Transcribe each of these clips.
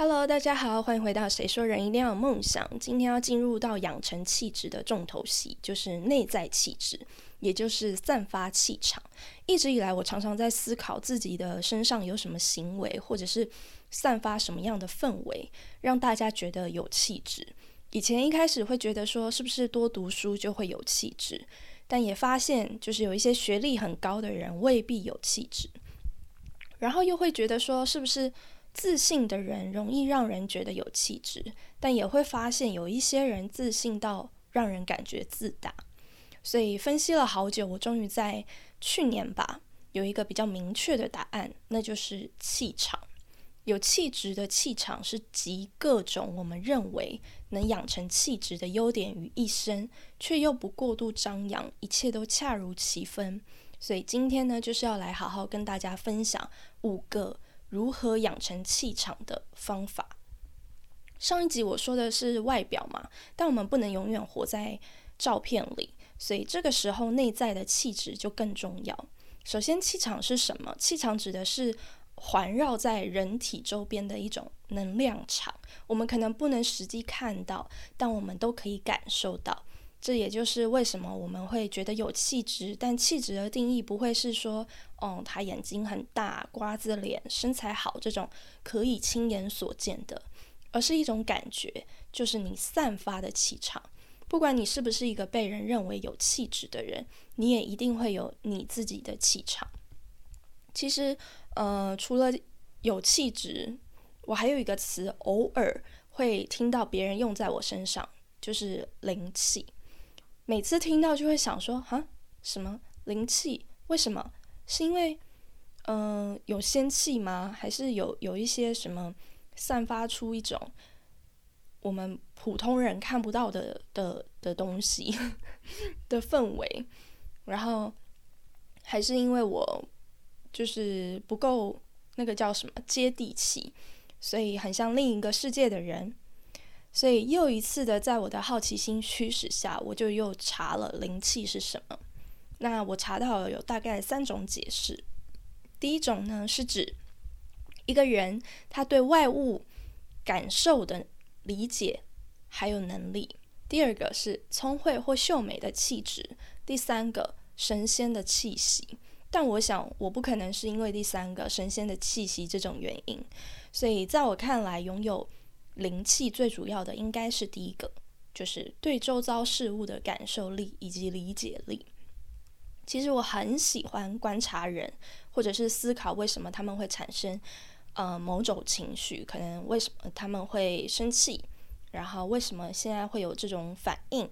Hello，大家好，欢迎回到《谁说人一定要有梦想》。今天要进入到养成气质的重头戏，就是内在气质，也就是散发气场。一直以来，我常常在思考自己的身上有什么行为，或者是散发什么样的氛围，让大家觉得有气质。以前一开始会觉得说，是不是多读书就会有气质？但也发现，就是有一些学历很高的人未必有气质。然后又会觉得说，是不是？自信的人容易让人觉得有气质，但也会发现有一些人自信到让人感觉自大。所以分析了好久，我终于在去年吧有一个比较明确的答案，那就是气场。有气质的气场是集各种我们认为能养成气质的优点于一身，却又不过度张扬，一切都恰如其分。所以今天呢，就是要来好好跟大家分享五个。如何养成气场的方法？上一集我说的是外表嘛，但我们不能永远活在照片里，所以这个时候内在的气质就更重要。首先，气场是什么？气场指的是环绕在人体周边的一种能量场，我们可能不能实际看到，但我们都可以感受到。这也就是为什么我们会觉得有气质，但气质的定义不会是说，哦，他眼睛很大、瓜子脸、身材好这种可以亲眼所见的，而是一种感觉，就是你散发的气场。不管你是不是一个被人认为有气质的人，你也一定会有你自己的气场。其实，呃，除了有气质，我还有一个词，偶尔会听到别人用在我身上，就是灵气。每次听到就会想说，哈，什么灵气？为什么？是因为，嗯，有仙气吗？还是有有一些什么散发出一种我们普通人看不到的的的东西 的氛围？然后，还是因为我就是不够那个叫什么接地气，所以很像另一个世界的人。所以又一次的，在我的好奇心驱使下，我就又查了灵气是什么。那我查到了有大概三种解释。第一种呢，是指一个人他对外物感受的理解还有能力；第二个是聪慧或秀美的气质；第三个神仙的气息。但我想，我不可能是因为第三个神仙的气息这种原因。所以在我看来，拥有灵气最主要的应该是第一个，就是对周遭事物的感受力以及理解力。其实我很喜欢观察人，或者是思考为什么他们会产生呃某种情绪，可能为什么他们会生气，然后为什么现在会有这种反应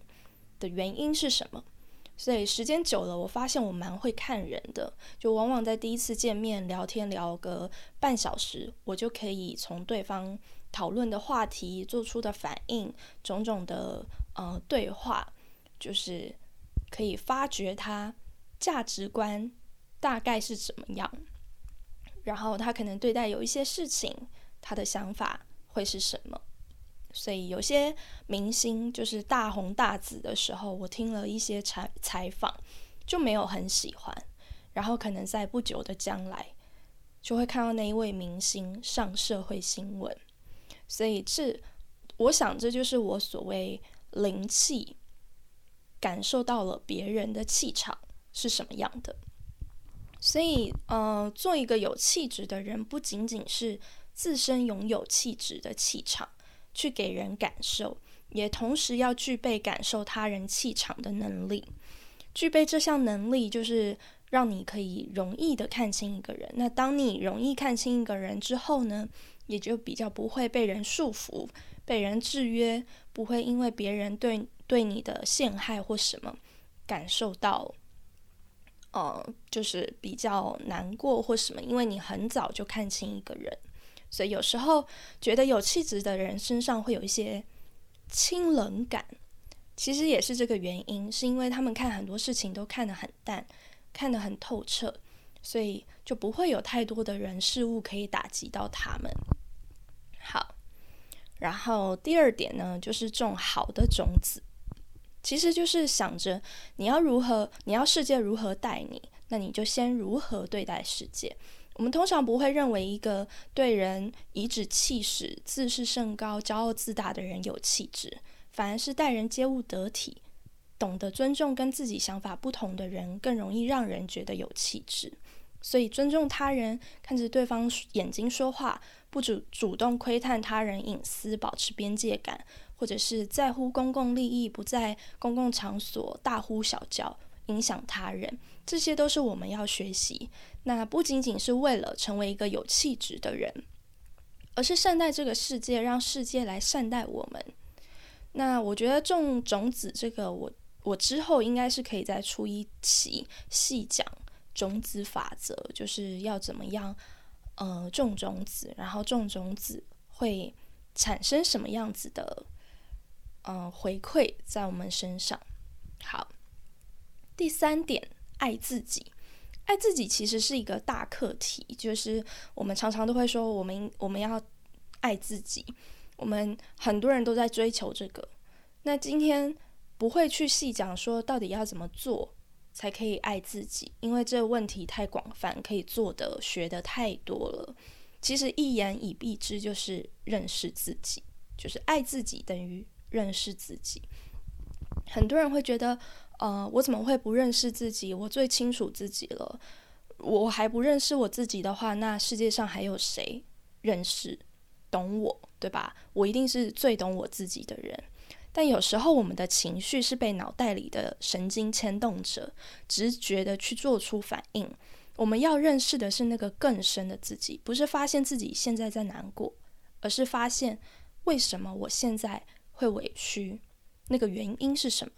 的原因是什么。所以时间久了，我发现我蛮会看人的，就往往在第一次见面聊天聊个半小时，我就可以从对方。讨论的话题做出的反应，种种的呃对话，就是可以发掘他价值观大概是怎么样，然后他可能对待有一些事情，他的想法会是什么。所以有些明星就是大红大紫的时候，我听了一些采采访，就没有很喜欢，然后可能在不久的将来，就会看到那一位明星上社会新闻。所以这，我想这就是我所谓灵气，感受到了别人的气场是什么样的。所以，呃，做一个有气质的人，不仅仅是自身拥有气质的气场去给人感受，也同时要具备感受他人气场的能力。具备这项能力，就是让你可以容易的看清一个人。那当你容易看清一个人之后呢？也就比较不会被人束缚、被人制约，不会因为别人对对你的陷害或什么感受到，呃，就是比较难过或什么。因为你很早就看清一个人，所以有时候觉得有气质的人身上会有一些清冷感，其实也是这个原因，是因为他们看很多事情都看得很淡，看得很透彻，所以就不会有太多的人事物可以打击到他们。好，然后第二点呢，就是种好的种子，其实就是想着你要如何，你要世界如何待你，那你就先如何对待世界。我们通常不会认为一个对人颐指气使、自视甚高、骄傲自大的人有气质，反而是待人接物得体、懂得尊重跟自己想法不同的人更容易让人觉得有气质。所以，尊重他人，看着对方眼睛说话，不主主动窥探他人隐私，保持边界感，或者是在乎公共利益，不在公共场所大呼小叫，影响他人，这些都是我们要学习。那不仅仅是为了成为一个有气质的人，而是善待这个世界，让世界来善待我们。那我觉得种种子这个，我我之后应该是可以再出一期细讲。种子法则就是要怎么样，呃，种种子，然后种种子会产生什么样子的，呃，回馈在我们身上。好，第三点，爱自己。爱自己其实是一个大课题，就是我们常常都会说，我们我们要爱自己，我们很多人都在追求这个。那今天不会去细讲说到底要怎么做。才可以爱自己，因为这个问题太广泛，可以做的、学的太多了。其实一言以蔽之，就是认识自己，就是爱自己等于认识自己。很多人会觉得，呃，我怎么会不认识自己？我最清楚自己了。我还不认识我自己的话，那世界上还有谁认识、懂我，对吧？我一定是最懂我自己的人。但有时候，我们的情绪是被脑袋里的神经牵动着，直觉的去做出反应。我们要认识的是那个更深的自己，不是发现自己现在在难过，而是发现为什么我现在会委屈，那个原因是什么？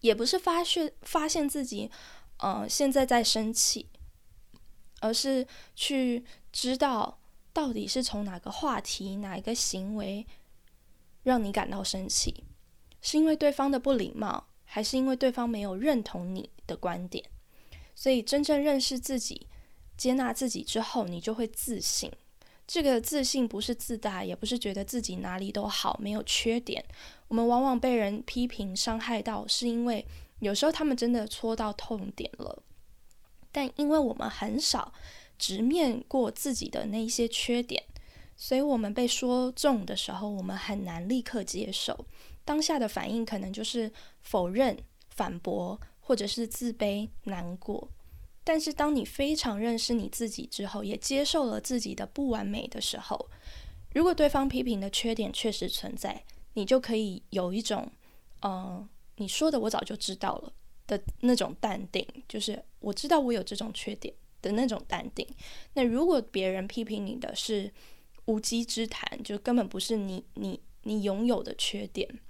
也不是发现发现自己，呃，现在在生气，而是去知道到底是从哪个话题、哪一个行为。让你感到生气，是因为对方的不礼貌，还是因为对方没有认同你的观点？所以，真正认识自己、接纳自己之后，你就会自信。这个自信不是自大，也不是觉得自己哪里都好，没有缺点。我们往往被人批评、伤害到，是因为有时候他们真的戳到痛点了。但因为我们很少直面过自己的那一些缺点。所以，我们被说中的时候，我们很难立刻接受。当下的反应可能就是否认、反驳，或者是自卑、难过。但是，当你非常认识你自己之后，也接受了自己的不完美的时候，如果对方批评的缺点确实存在，你就可以有一种“嗯，你说的我早就知道了”的那种淡定，就是我知道我有这种缺点的那种淡定。那如果别人批评你的是，无稽之谈，就根本不是你你你拥有的缺点，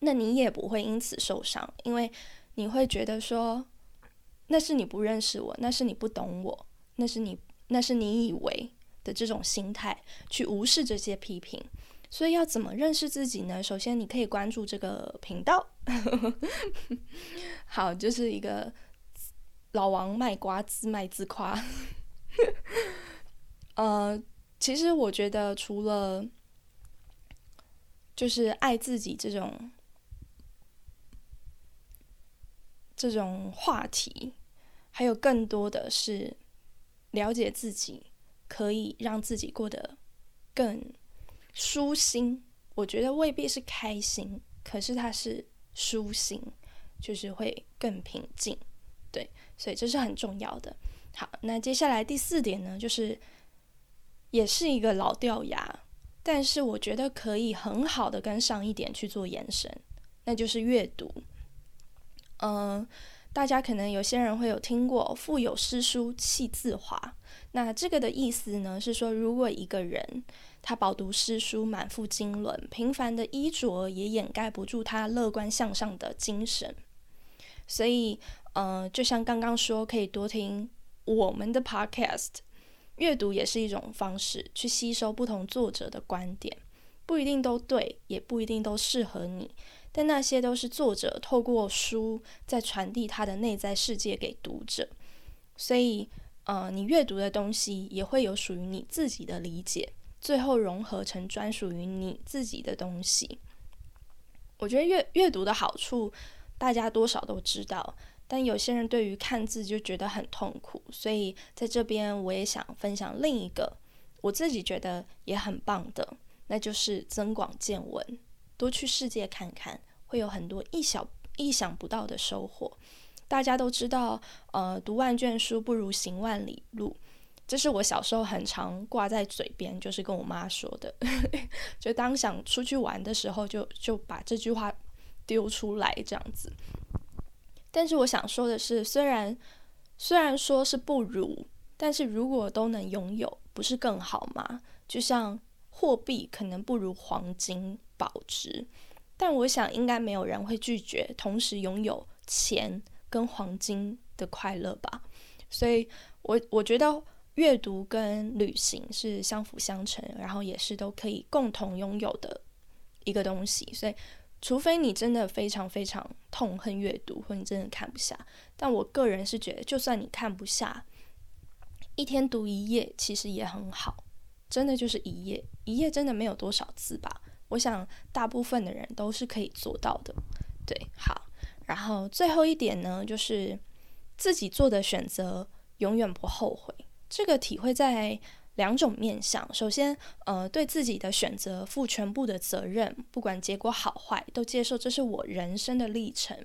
那你也不会因此受伤，因为你会觉得说，那是你不认识我，那是你不懂我，那是你那是你以为的这种心态去无视这些批评。所以要怎么认识自己呢？首先你可以关注这个频道，好，就是一个老王卖瓜自卖自夸，呃。其实我觉得，除了就是爱自己这种这种话题，还有更多的是了解自己，可以让自己过得更舒心。我觉得未必是开心，可是它是舒心，就是会更平静。对，所以这是很重要的。好，那接下来第四点呢，就是。也是一个老掉牙，但是我觉得可以很好的跟上一点去做延伸，那就是阅读。嗯，大家可能有些人会有听过“腹有诗书气自华”，那这个的意思呢是说，如果一个人他饱读诗书、满腹经纶，平凡的衣着也掩盖不住他乐观向上的精神。所以，呃，就像刚刚说，可以多听我们的 podcast。阅读也是一种方式，去吸收不同作者的观点，不一定都对，也不一定都适合你，但那些都是作者透过书在传递他的内在世界给读者。所以，呃，你阅读的东西也会有属于你自己的理解，最后融合成专属于你自己的东西。我觉得阅阅读的好处，大家多少都知道。但有些人对于看字就觉得很痛苦，所以在这边我也想分享另一个我自己觉得也很棒的，那就是增广见闻，多去世界看看，会有很多意想意想不到的收获。大家都知道，呃，读万卷书不如行万里路，这是我小时候很常挂在嘴边，就是跟我妈说的，就当想出去玩的时候，就就把这句话丢出来这样子。但是我想说的是，虽然虽然说是不如，但是如果都能拥有，不是更好吗？就像货币可能不如黄金保值，但我想应该没有人会拒绝同时拥有钱跟黄金的快乐吧。所以，我我觉得阅读跟旅行是相辅相成，然后也是都可以共同拥有的一个东西。所以。除非你真的非常非常痛恨阅读，或你真的看不下，但我个人是觉得，就算你看不下，一天读一页其实也很好，真的就是一页，一页真的没有多少字吧？我想大部分的人都是可以做到的。对，好，然后最后一点呢，就是自己做的选择永远不后悔，这个体会在。两种面向，首先，呃，对自己的选择负全部的责任，不管结果好坏，都接受这是我人生的历程，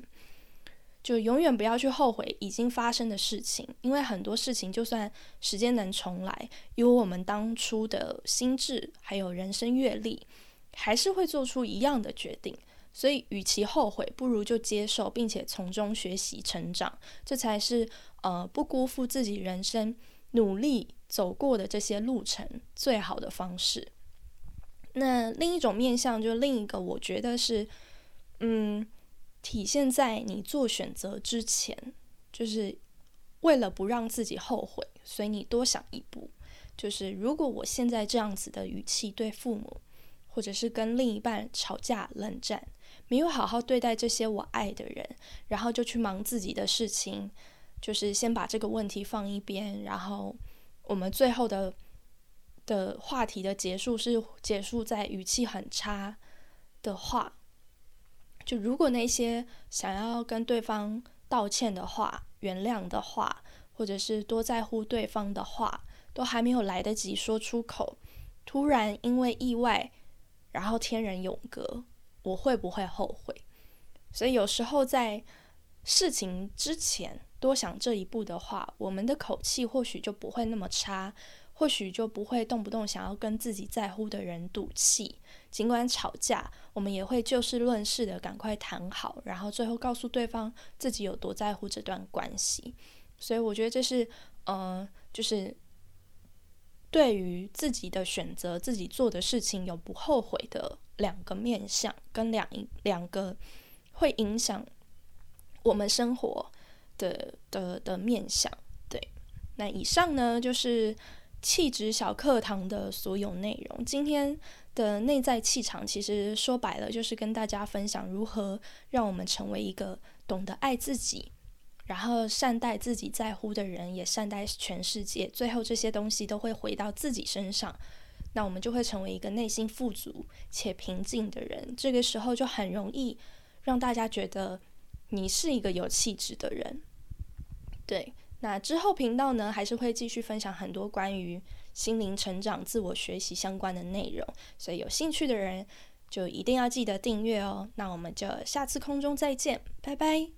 就永远不要去后悔已经发生的事情，因为很多事情就算时间能重来，有我们当初的心智还有人生阅历，还是会做出一样的决定，所以与其后悔，不如就接受，并且从中学习成长，这才是呃不辜负自己人生努力。走过的这些路程，最好的方式。那另一种面向，就另一个，我觉得是，嗯，体现在你做选择之前，就是为了不让自己后悔，所以你多想一步。就是如果我现在这样子的语气对父母，或者是跟另一半吵架冷战，没有好好对待这些我爱的人，然后就去忙自己的事情，就是先把这个问题放一边，然后。我们最后的的话题的结束是结束在语气很差的话，就如果那些想要跟对方道歉的话、原谅的话，或者是多在乎对方的话，都还没有来得及说出口，突然因为意外，然后天人永隔，我会不会后悔？所以有时候在事情之前。多想这一步的话，我们的口气或许就不会那么差，或许就不会动不动想要跟自己在乎的人赌气。尽管吵架，我们也会就事论事的赶快谈好，然后最后告诉对方自己有多在乎这段关系。所以我觉得这是，呃，就是对于自己的选择、自己做的事情有不后悔的两个面向，跟两两个会影响我们生活。的的的面相，对，那以上呢就是气质小课堂的所有内容。今天的内在气场，其实说白了就是跟大家分享如何让我们成为一个懂得爱自己，然后善待自己在乎的人，也善待全世界。最后这些东西都会回到自己身上，那我们就会成为一个内心富足且平静的人。这个时候就很容易让大家觉得你是一个有气质的人。对，那之后频道呢，还是会继续分享很多关于心灵成长、自我学习相关的内容，所以有兴趣的人就一定要记得订阅哦。那我们就下次空中再见，拜拜。